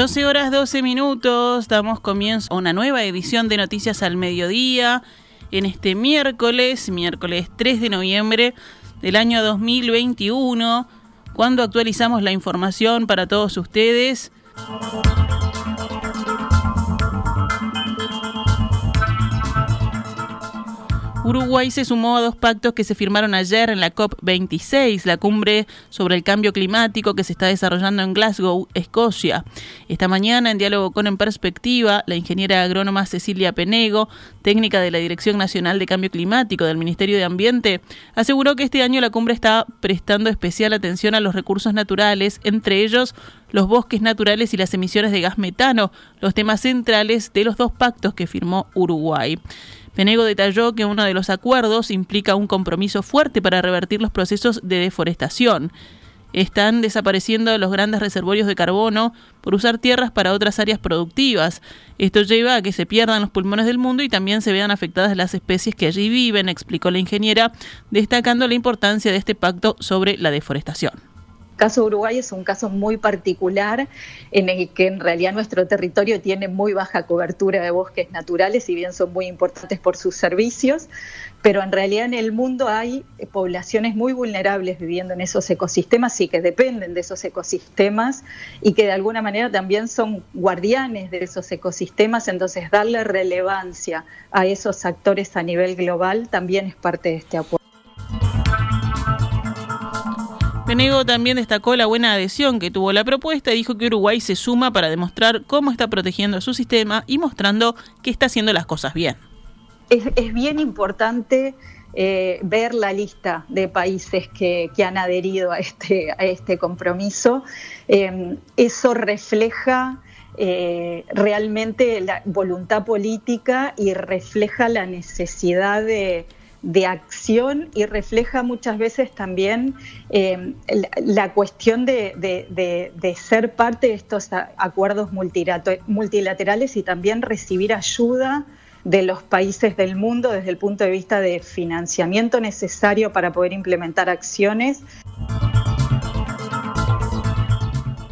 12 horas 12 minutos, damos comienzo a una nueva edición de Noticias al Mediodía en este miércoles, miércoles 3 de noviembre del año 2021, cuando actualizamos la información para todos ustedes. Uruguay se sumó a dos pactos que se firmaron ayer en la COP26, la cumbre sobre el cambio climático que se está desarrollando en Glasgow, Escocia. Esta mañana, en diálogo con En Perspectiva, la ingeniera agrónoma Cecilia Penego, técnica de la Dirección Nacional de Cambio Climático del Ministerio de Ambiente, aseguró que este año la cumbre está prestando especial atención a los recursos naturales, entre ellos los bosques naturales y las emisiones de gas metano, los temas centrales de los dos pactos que firmó Uruguay. Penego detalló que uno de los acuerdos implica un compromiso fuerte para revertir los procesos de deforestación. Están desapareciendo los grandes reservorios de carbono por usar tierras para otras áreas productivas. Esto lleva a que se pierdan los pulmones del mundo y también se vean afectadas las especies que allí viven, explicó la ingeniera, destacando la importancia de este pacto sobre la deforestación caso Uruguay es un caso muy particular en el que en realidad nuestro territorio tiene muy baja cobertura de bosques naturales, si bien son muy importantes por sus servicios, pero en realidad en el mundo hay poblaciones muy vulnerables viviendo en esos ecosistemas y que dependen de esos ecosistemas y que de alguna manera también son guardianes de esos ecosistemas, entonces darle relevancia a esos actores a nivel global también es parte de este acuerdo. Penego también destacó la buena adhesión que tuvo la propuesta y dijo que Uruguay se suma para demostrar cómo está protegiendo su sistema y mostrando que está haciendo las cosas bien. Es, bien importante eh, ver la lista de países que, han adherido a este, este compromiso. Em, eso refleja eh, realmente la voluntad política y refleja la necesidad de de acción y refleja muchas veces también eh, la, cuestión de, ser parte de estos acuerdos multilaterales y también recibir ayuda de los países del mundo desde el punto de vista de financiamiento necesario para poder implementar acciones.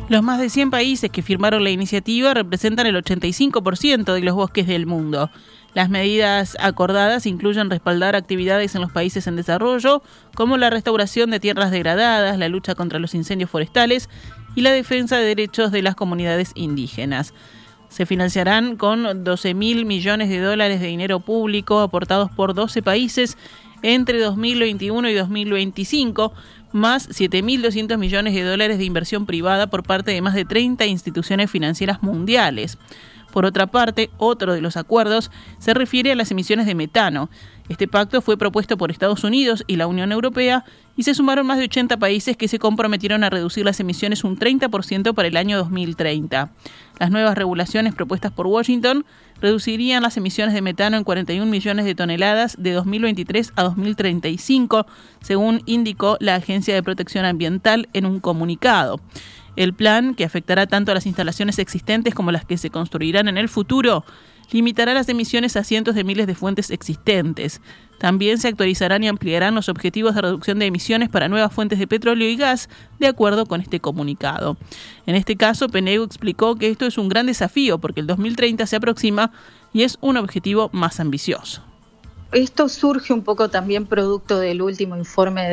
Los más de 100 países que firmaron la iniciativa representan el 85% de los bosques del mundo. Las medidas acordadas incluyen respaldar actividades en los países en desarrollo, como la restauración de tierras degradadas, la lucha contra los incendios forestales y la defensa de derechos de las comunidades indígenas. Se financiarán con 12 mil millones de dólares de dinero público aportados por 12 países entre 2021 y 2025, más 7.200 millones de dólares de inversión privada por parte de más de 30 instituciones financieras mundiales. Por otra parte, otro de los acuerdos se refiere a las emisiones de metano. Este pacto fue propuesto por Estados Unidos y la Unión Europea y se sumaron más de 80 países que se comprometieron a reducir las emisiones un 30% para el año 2030. Las nuevas regulaciones propuestas por Washington reducirían las emisiones de metano en 41 millones de toneladas de 2023 a 2035, según indicó la Agencia de Protección Ambiental en un comunicado. El plan, que afectará tanto a las instalaciones existentes como las que se construirán en el futuro, limitará las emisiones a cientos de miles de fuentes existentes. También se actualizarán y ampliarán los objetivos de reducción de emisiones para nuevas fuentes de petróleo y gas, de acuerdo con este comunicado. En este caso, Penego explicó que esto es un gran desafío porque el 2030 se aproxima y es un objetivo más ambicioso. Esto surge un poco también producto del último informe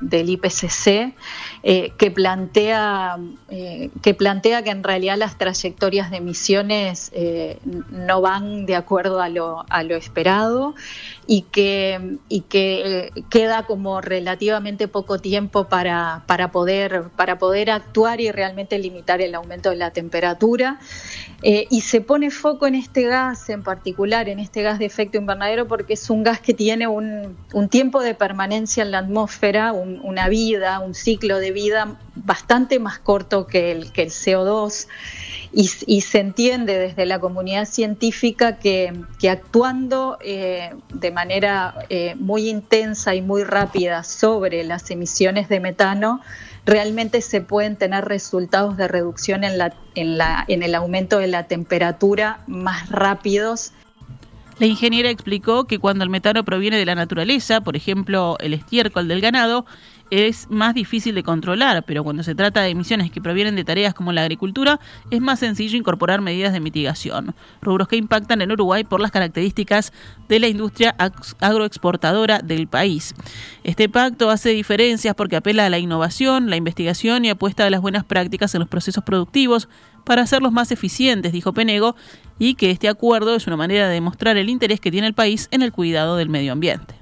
del, IPCC, eh, que, plantea, eh, que plantea que en realidad las trayectorias de emisiones eh, no van de acuerdo a lo, a lo esperado y que, y que queda como relativamente poco tiempo para, para, poder, para poder actuar y realmente limitar el aumento de la temperatura. y se pone foco en este gas en particular, en este gas de efecto invernadero, porque es un un gas que tiene un, tiempo de permanencia en la atmósfera, una vida, un ciclo de vida bastante más corto que el, que el CO2 y, se entiende desde la comunidad científica que, actuando eh, de manera eh, muy intensa y muy rápida sobre las emisiones de metano, realmente se pueden tener resultados de reducción en, la, en, la, en el aumento de la temperatura más rápidos la ingeniera explicó que cuando el metano proviene de la naturaleza, por ejemplo el estiércol del ganado, es más difícil de controlar, pero cuando se trata de emisiones que provienen de tareas como la agricultura, es más sencillo incorporar medidas de mitigación, rubros que impactan en Uruguay por las características de la industria agroexportadora del país. Este pacto hace diferencias porque apela a la innovación, la investigación y apuesta a las buenas prácticas en los procesos productivos para hacerlos más eficientes, dijo Penego, y que este acuerdo es una manera de demostrar el interés que tiene el país en el cuidado del medio ambiente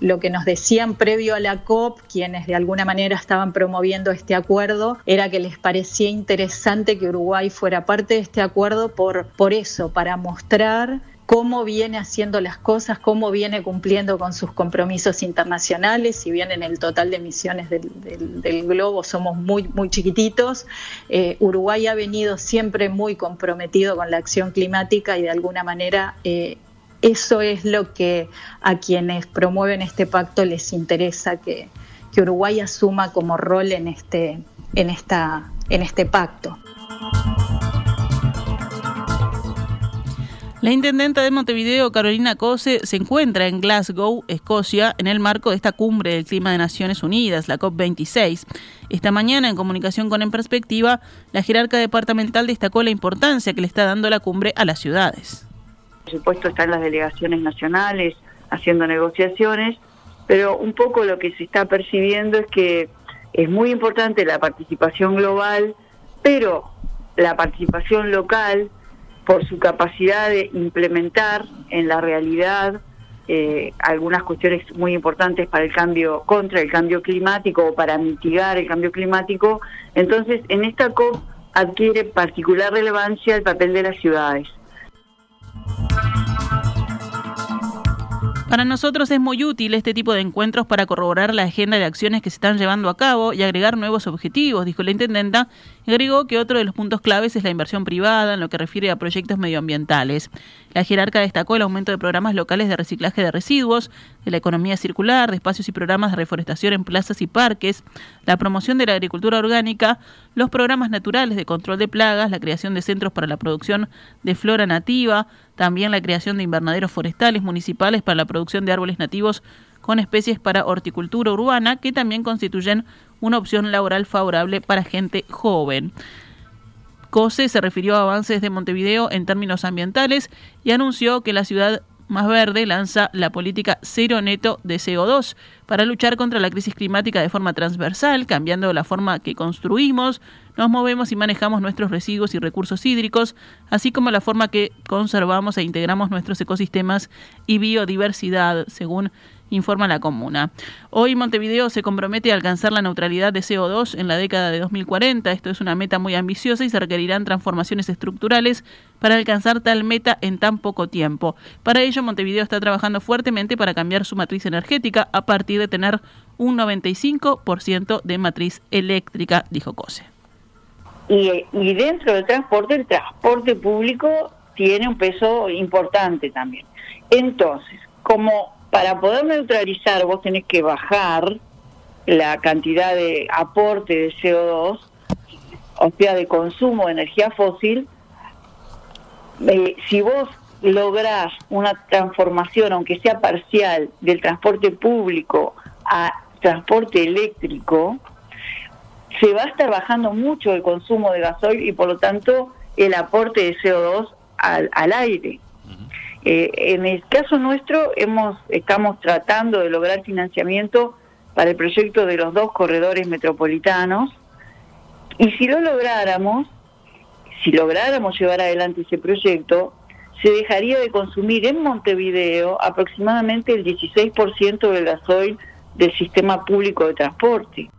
lo que nos decían previo a la COP, quienes de alguna manera estaban promoviendo este acuerdo, era que les parecía interesante que Uruguay fuera parte de este acuerdo por, por eso, para mostrar cómo viene haciendo las cosas, cómo viene cumpliendo con sus compromisos internacionales, si bien en el total de emisiones del, globo somos muy, muy chiquititos, eh, Uruguay ha venido siempre muy comprometido con la acción climática y de alguna manera eh, eso es lo que a quienes promueven este pacto les interesa que, Uruguay asuma como rol en este, en esta, en este pacto. La intendenta de Montevideo, Carolina Cose, se encuentra en Glasgow, Escocia, en el marco de esta cumbre del clima de Naciones Unidas, la COP26. Esta mañana, en comunicación con En Perspectiva, la jerarca departamental destacó la importancia que le está dando la cumbre a las ciudades. Por supuesto, están las delegaciones nacionales haciendo negociaciones, pero un poco lo que se está percibiendo es que es muy importante la participación global, pero la participación local por su capacidad de implementar en la realidad eh, algunas cuestiones muy importantes para el cambio, contra el cambio climático o para mitigar el cambio climático. Entonces, en esta COP adquiere particular relevancia el papel de las ciudades. Para nosotros es muy útil este tipo de encuentros para corroborar la agenda de acciones que se están llevando a cabo y agregar nuevos objetivos, dijo la intendenta, agregó que otro de los puntos claves es la inversión privada en lo que refiere a proyectos medioambientales. La jerarca destacó el aumento de programas locales de reciclaje de residuos, de la economía circular, de espacios y programas de reforestación en plazas y parques, la promoción de la agricultura orgánica, los programas naturales de control de plagas, la creación de centros para la producción de flora nativa, también la creación de invernaderos forestales municipales para la producción de árboles nativos con especies para horticultura urbana que también constituyen una opción laboral favorable para gente joven. COSE se refirió a avances de Montevideo en términos ambientales y anunció que la ciudad más Verde lanza la política cero neto de CO2 para luchar contra la crisis climática de forma transversal, cambiando la forma que construimos, nos movemos y manejamos nuestros residuos y recursos hídricos, así como la forma que conservamos e integramos nuestros ecosistemas y biodiversidad, según informa la comuna. Hoy Montevideo se compromete a alcanzar la neutralidad de CO2 en la década de 2040. Esto es una meta muy ambiciosa y se requerirán transformaciones estructurales para alcanzar tal meta en tan poco tiempo. Para ello, Montevideo está trabajando fuertemente para cambiar su matriz energética a partir de tener un 95% de matriz eléctrica, dijo Cose. Y, y dentro del transporte, el transporte público tiene un peso importante también. Entonces, como para poder neutralizar vos tenés que bajar la cantidad de aporte de CO2, o sea, de consumo de energía fósil, eh, si vos lográs una transformación, aunque sea parcial, del transporte público a transporte eléctrico, se va a estar bajando mucho el consumo de gasoil y por lo tanto el aporte de CO2 al, al aire. Eh, en el caso nuestro hemos estamos tratando de lograr financiamiento para el proyecto de los dos corredores metropolitanos y si lo lográramos, si lográramos llevar adelante ese proyecto, se dejaría de consumir en Montevideo aproximadamente el 16% del gasoil del sistema público de transporte.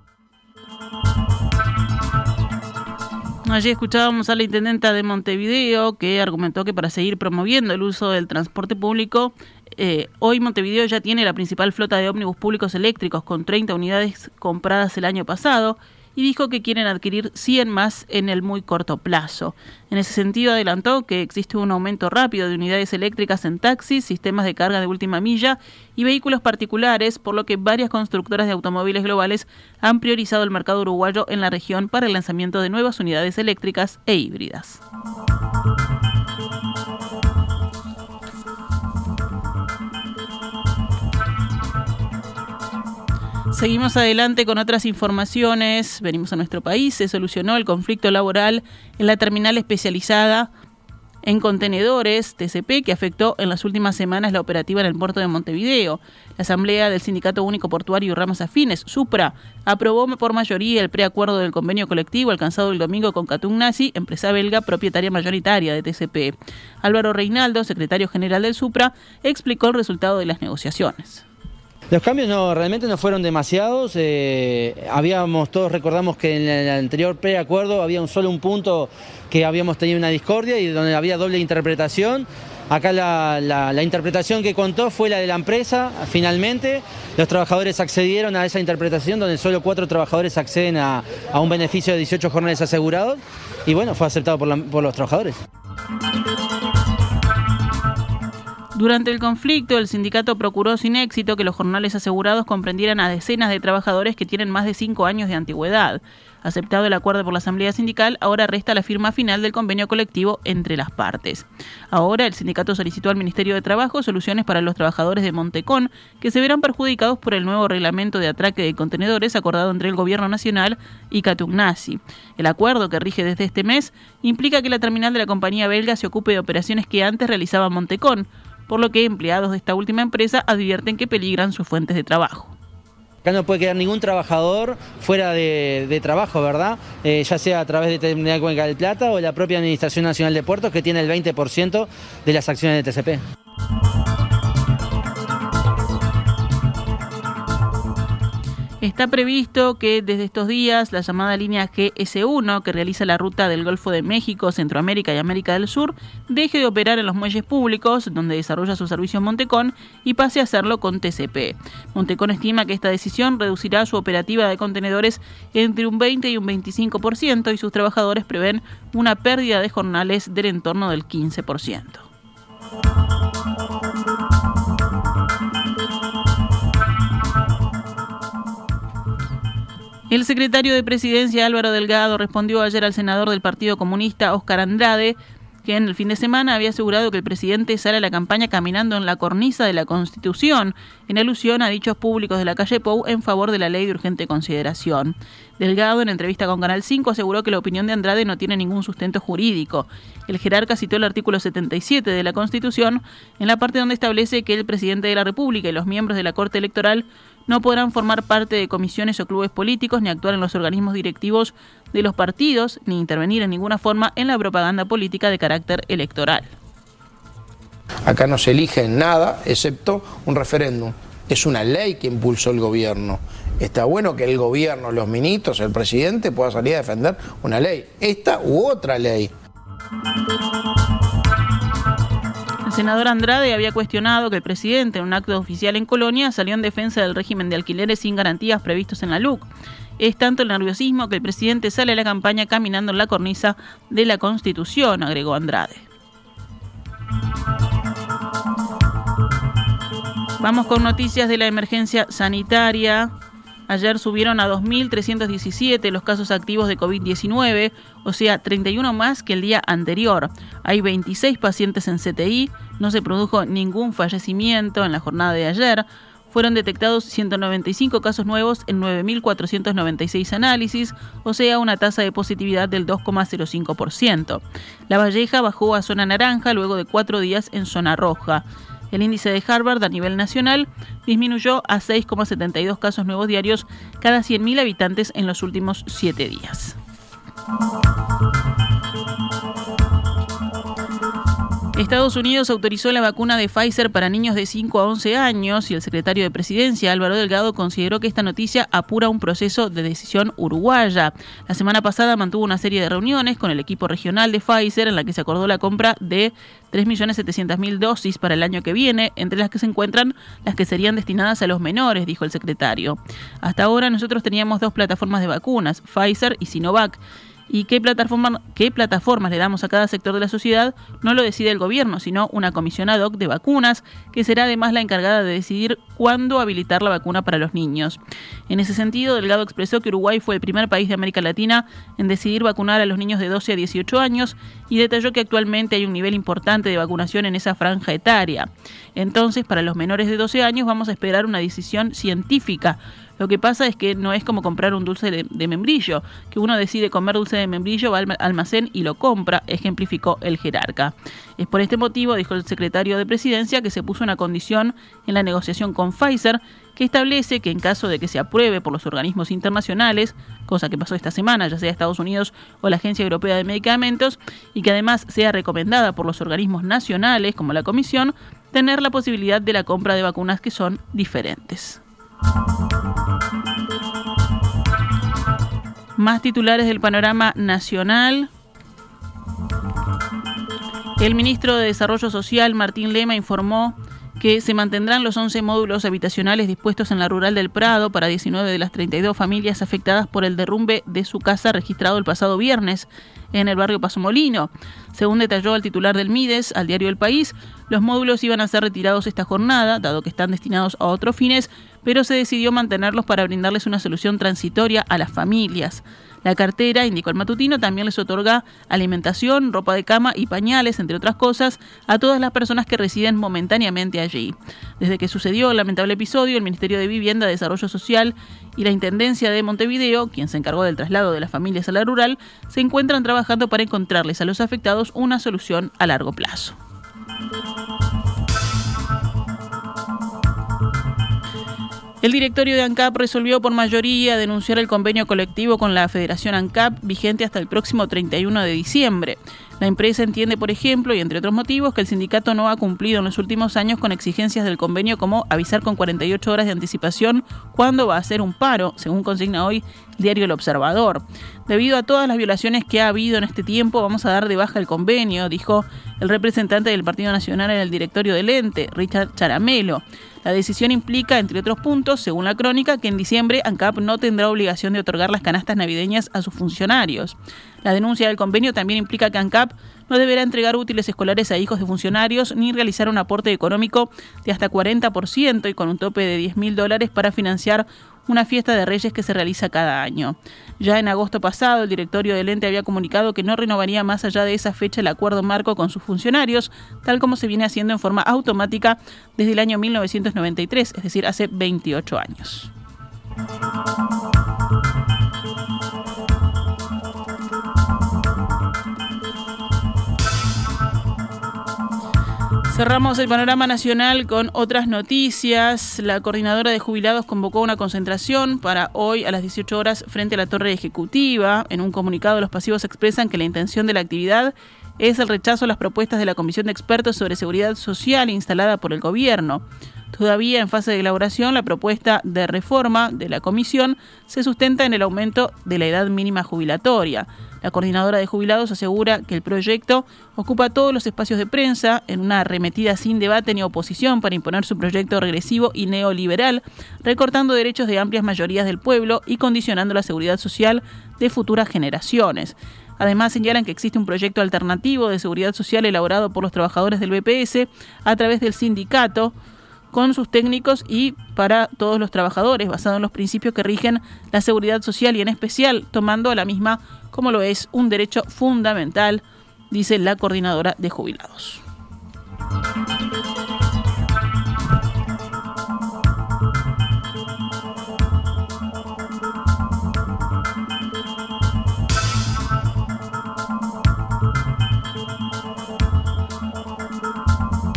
Allí escuchábamos a la intendenta de Montevideo que argumentó que para seguir promoviendo el uso del transporte público, eh, hoy Montevideo ya tiene la principal flota de ómnibus públicos eléctricos con 30 unidades compradas el año pasado y dijo que quieren adquirir 100 más en el muy corto plazo. En ese sentido, adelantó que existe un aumento rápido de unidades eléctricas en taxis, sistemas de carga de última milla y vehículos particulares, por lo que varias constructoras de automóviles globales han priorizado el mercado uruguayo en la región para el lanzamiento de nuevas unidades eléctricas e híbridas. Seguimos adelante con otras informaciones. Venimos a nuestro país. Se solucionó el conflicto laboral en la terminal especializada en contenedores TCP que afectó en las últimas semanas la operativa en el puerto de Montevideo. La Asamblea del Sindicato Único Portuario y Ramas Afines, SUPRA, aprobó por mayoría el preacuerdo del convenio colectivo alcanzado el domingo con Nazi, empresa belga propietaria mayoritaria de TCP. Álvaro Reinaldo, secretario general del SUPRA, explicó el resultado de las negociaciones. Los cambios no, realmente no fueron demasiados. Eh, habíamos, todos recordamos que en el anterior preacuerdo había solo un punto que habíamos tenido una discordia y donde había doble interpretación. Acá la, interpretación que contó fue la de la empresa, finalmente. Los trabajadores accedieron a esa interpretación donde solo cuatro trabajadores acceden a, un beneficio de 18 jornales asegurados y bueno, fue aceptado por los trabajadores. Durante el conflicto, el sindicato procuró sin éxito que los jornales asegurados comprendieran a decenas de trabajadores que tienen más de cinco años de antigüedad. Aceptado el acuerdo por la Asamblea Sindical, ahora resta la firma final del convenio colectivo entre las partes. Ahora, el sindicato solicitó al Ministerio de Trabajo soluciones para los trabajadores de Montecón, que se verán perjudicados por el nuevo reglamento de atraque de contenedores acordado entre el Gobierno Nacional y Catugnasi. El acuerdo, que rige desde este mes, implica que la terminal de la compañía belga se ocupe de operaciones que antes realizaba Montecón, por lo que empleados de esta última empresa advierten que peligran sus fuentes de trabajo. Acá no puede quedar ningún trabajador fuera de, trabajo, ¿verdad? Eh, ya sea a través de Terminal Cuenca del Plata o la propia Administración Nacional de Puertos, que tiene el 20% de las acciones de TCP. Está previsto que desde estos días la llamada línea GS1, que realiza la ruta del Golfo de México, Centroamérica y América del Sur, deje de operar en los muelles públicos, donde desarrolla su servicio Montecón, y pase a hacerlo con TCP. Montecón estima que esta decisión reducirá su operativa de contenedores entre un 20 y un 25% y sus trabajadores prevén una pérdida de jornales del entorno del 15%. El secretario de Presidencia Álvaro Delgado respondió ayer al senador del Partido Comunista Óscar Andrade que en el fin de semana había asegurado que el presidente sale a la campaña caminando en la cornisa de la Constitución, en alusión a dichos públicos de la calle Pou en favor de la ley de urgente consideración. Delgado, en entrevista con Canal 5, aseguró que la opinión de Andrade no tiene ningún sustento jurídico. El jerarca citó el artículo 77 de la Constitución, en la parte donde establece que el presidente de la República y los miembros de la Corte Electoral no podrán formar parte de comisiones o clubes políticos, ni actuar en los organismos directivos de los partidos, ni intervenir en ninguna forma en la propaganda política de carácter electoral. Acá no se elige nada excepto un referéndum. Es una ley que impulsó el gobierno. Está bueno que el gobierno, los ministros, el presidente pueda salir a defender una ley, esta u otra ley. Senador Andrade había cuestionado que el presidente, en un acto oficial en Colonia, salió en defensa del régimen de alquileres sin garantías previstos en la LUC. Es tanto el nerviosismo que el presidente sale a la campaña caminando en la cornisa de la Constitución, agregó Andrade. Vamos con noticias de la emergencia sanitaria. Ayer subieron a 2.317 los casos activos de COVID-19, o sea, 31 más que el día anterior. Hay 26 pacientes en CTI, no se produjo ningún fallecimiento en la jornada de ayer. Fueron detectados 195 casos nuevos en 9.496 análisis, o sea, una tasa de positividad del 2,05%. La Valleja bajó a zona naranja luego de cuatro días en zona roja. El índice de Harvard a nivel nacional disminuyó a 6,72 casos nuevos diarios cada 100.000 habitantes en los últimos siete días. Estados Unidos autorizó la vacuna de Pfizer para niños de 5 a 11 años y el secretario de Presidencia, Álvaro Delgado, consideró que esta noticia apura un proceso de decisión uruguaya. La semana pasada mantuvo una serie de reuniones con el equipo regional de Pfizer en la que se acordó la compra de 3.700.000 dosis para el año que viene, entre las que se encuentran las que serían destinadas a los menores, dijo el secretario. Hasta ahora nosotros teníamos dos plataformas de vacunas, Pfizer y Sinovac y qué, plataforma, qué plataformas le damos a cada sector de la sociedad no lo decide el gobierno, sino una comisión ad hoc de vacunas, que será además la encargada de decidir cuándo habilitar la vacuna para los niños. En ese sentido, Delgado expresó que Uruguay fue el primer país de América Latina en decidir vacunar a los niños de 12 a 18 años y detalló que actualmente hay un nivel importante de vacunación en esa franja etaria. Entonces, para los menores de 12 años vamos a esperar una decisión científica Lo que pasa es que no es como comprar un dulce de, membrillo, que uno decide comer dulce de membrillo, va al almacén y lo compra, ejemplificó el jerarca. Es por este motivo, dijo el secretario de Presidencia, que se puso una condición en la negociación con Pfizer que establece que en caso de que se apruebe por los organismos internacionales, cosa que pasó esta semana, ya sea Estados Unidos o la Agencia Europea de Medicamentos, y que además sea recomendada por los organismos nacionales como la Comisión, tener la posibilidad de la compra de vacunas que son diferentes. Más titulares del panorama nacional. El ministro de Desarrollo Social, Martín Lema, informó que se mantendrán los 11 módulos habitacionales dispuestos en la rural del Prado para 19 de las 32 familias afectadas por el derrumbe de su casa registrado el pasado viernes en el barrio Pasomolino. Según detalló el titular del MIDES al diario El País, los módulos iban a ser retirados esta jornada, dado que están destinados a otros fines, pero se decidió mantenerlos para brindarles una solución transitoria a las familias. La cartera, indicó el matutino, también les otorga alimentación, ropa de cama y pañales, entre otras cosas, a todas las personas que residen momentáneamente allí. Desde que sucedió el lamentable episodio, el Ministerio de Vivienda, Desarrollo Social y la Intendencia de Montevideo, quien se encargó del traslado de las familias a la rural, se encuentran trabajando para encontrarles a los afectados una solución a largo plazo. El directorio de ANCAP resolvió por mayoría denunciar el convenio colectivo con la Federación ANCAP vigente hasta el próximo 31 de diciembre. La empresa entiende, por ejemplo, y entre otros motivos, que el sindicato no ha cumplido en los últimos años con exigencias del convenio como avisar con 48 horas de anticipación cuándo va a hacer un paro, según consigna hoy el diario El Observador. Debido a todas las violaciones que ha habido en este tiempo, vamos a dar de baja el convenio, dijo el representante del Partido Nacional en el directorio del ente, Richard Charamelo. La decisión implica, entre otros puntos, según la crónica, que en diciembre ANCAP no tendrá obligación de otorgar las canastas navideñas a sus funcionarios. La denuncia del convenio también implica que ANCAP no deberá entregar útiles escolares a hijos de funcionarios ni realizar un aporte económico de hasta 40% y con un tope de 10 mil dólares para financiar una fiesta de reyes que se realiza cada año. Ya en agosto pasado, el directorio del ente había comunicado que no renovaría más allá de esa fecha el acuerdo marco con sus funcionarios, tal como se viene haciendo en forma automática desde el año 1993, es decir, hace 28 años. Cerramos el panorama nacional con otras noticias. La coordinadora de jubilados convocó una concentración para hoy a las 18 horas frente a la torre ejecutiva. En un comunicado los pasivos expresan que la intención de la actividad es el rechazo a las propuestas de la Comisión de Expertos sobre Seguridad Social instalada por el gobierno. Todavía en fase de elaboración, la propuesta de reforma de la comisión se sustenta en el aumento de la edad mínima jubilatoria. La coordinadora de jubilados asegura que el proyecto ocupa todos los espacios de prensa en una arremetida sin debate ni oposición para imponer su proyecto regresivo y neoliberal, recortando derechos de amplias mayorías del pueblo y condicionando la seguridad social de futuras generaciones. Además, señalan que existe un proyecto alternativo de seguridad social elaborado por los trabajadores del BPS a través del sindicato con sus técnicos y para todos los trabajadores, basado en los principios que rigen la seguridad social y en especial tomando a la misma como lo es un derecho fundamental, dice la coordinadora de jubilados.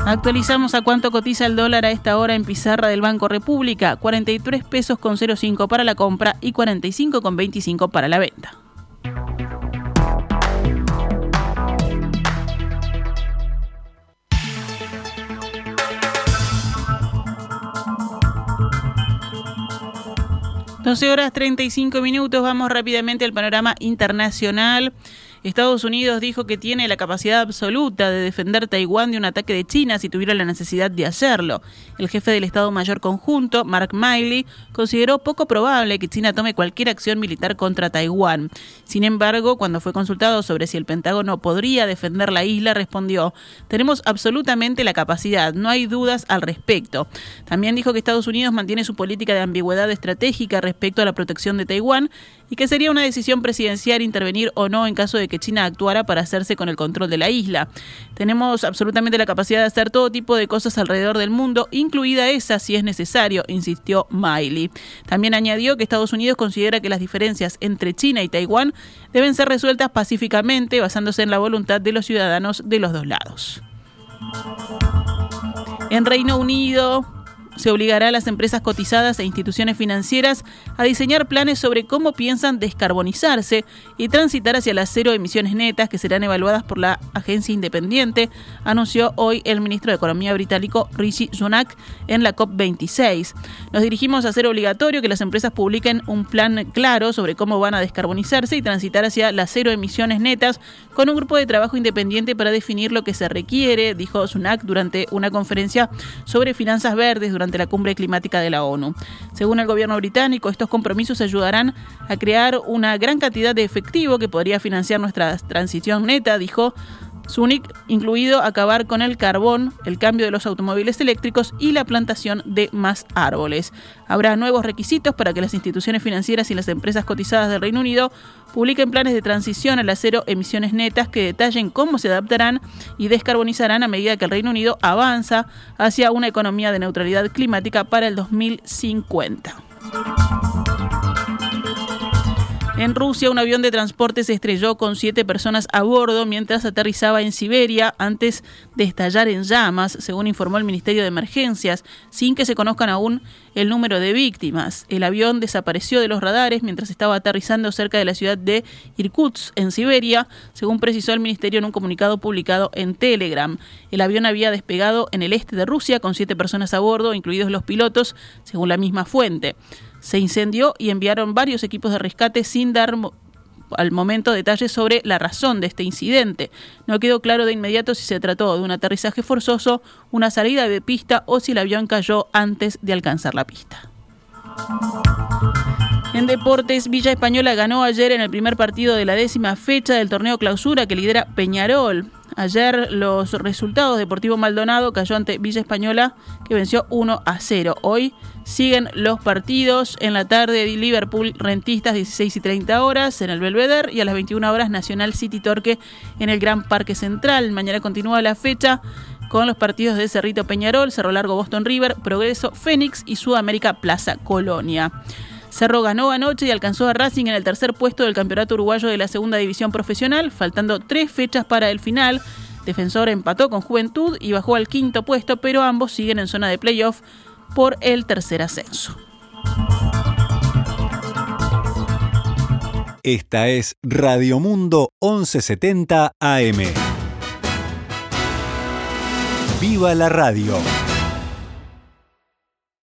Actualizamos a cuánto cotiza el dólar a esta hora en pizarra del Banco República, 43 pesos con 05 para la compra y 45 con 25 para la venta. Doce horas 35 minutos, vamos rápidamente al panorama internacional. Estados Unidos dijo que tiene la capacidad absoluta de defender Taiwán de un ataque de China si tuviera la necesidad de hacerlo. El jefe del Estado Mayor Conjunto, Mark Miley, consideró poco probable que China tome cualquier acción militar contra Taiwán. Sin embargo, cuando fue consultado sobre si el Pentágono podría defender la isla, respondió, tenemos absolutamente la capacidad, no hay dudas al respecto. También dijo que Estados Unidos mantiene su política de ambigüedad estratégica respecto a la protección de Taiwán y que sería una decisión presidencial intervenir o no en caso de que China actuara para hacerse con el control de la isla. Tenemos absolutamente la capacidad de hacer todo tipo de cosas alrededor del mundo, incluida esa si es necesario, insistió Miley. También añadió que Estados Unidos considera que las diferencias entre China y Taiwán deben ser resueltas pacíficamente basándose en la voluntad de los ciudadanos de los dos lados. En Reino Unido, se obligará a las empresas cotizadas e instituciones financieras a diseñar planes sobre cómo piensan descarbonizarse y transitar hacia las cero emisiones netas que serán evaluadas por la agencia independiente, anunció hoy el ministro de Economía británico Rishi Sunak en la COP26. Nos dirigimos a hacer obligatorio que las empresas publiquen un plan claro sobre cómo van a descarbonizarse y transitar hacia las cero emisiones netas con un grupo de trabajo independiente para definir lo que se requiere, dijo Sunak durante una conferencia sobre finanzas verdes durante ante la cumbre climática de la ONU. Según el gobierno británico, estos compromisos ayudarán a crear una gran cantidad de efectivo que podría financiar nuestra transición neta, dijo Sunik, incluido acabar con el carbón, el cambio de los automóviles eléctricos y la plantación de más árboles. Habrá nuevos requisitos para que las instituciones financieras y las empresas cotizadas del Reino Unido publiquen planes de transición al acero emisiones netas que detallen cómo se adaptarán y descarbonizarán a medida que el Reino Unido avanza hacia una economía de neutralidad climática para el 2050. En Rusia, un avión de transporte se estrelló con siete personas a bordo mientras aterrizaba en Siberia antes de estallar en llamas, según informó el Ministerio de Emergencias, sin que se conozcan aún el número de víctimas. El avión desapareció de los radares mientras estaba aterrizando cerca de la ciudad de Irkutsk, en Siberia, según precisó el Ministerio en un comunicado publicado en Telegram. El avión había despegado en el este de Rusia con siete personas a bordo, incluidos los pilotos, según la misma fuente se incendió y enviaron varios equipos de rescate sin dar al momento detalles sobre la razón de este incidente. No quedó claro de inmediato si se trató de un aterrizaje forzoso, una salida de pista o si el avión cayó antes de alcanzar la pista. En deportes, Villa Española ganó ayer en el primer partido de la décima fecha del torneo clausura que lidera Peñarol. Ayer los resultados, Deportivo Maldonado cayó ante Villa Española que venció 1 a 0. Hoy siguen los partidos en la tarde de Liverpool Rentistas 16 y 30 horas en el Belvedere y a las 21 horas Nacional City Torque en el Gran Parque Central. Mañana continúa la fecha con los partidos de Cerrito Peñarol, Cerro Largo Boston River, Progreso Fénix y Sudamérica Plaza Colonia. Cerro ganó anoche y alcanzó a Racing en el tercer puesto del Campeonato Uruguayo de la Segunda División Profesional, faltando tres fechas para el final. Defensor empató con Juventud y bajó al quinto puesto, pero ambos siguen en zona de playoff por el tercer ascenso. Esta es Radio Mundo 1170 AM. ¡Viva la radio!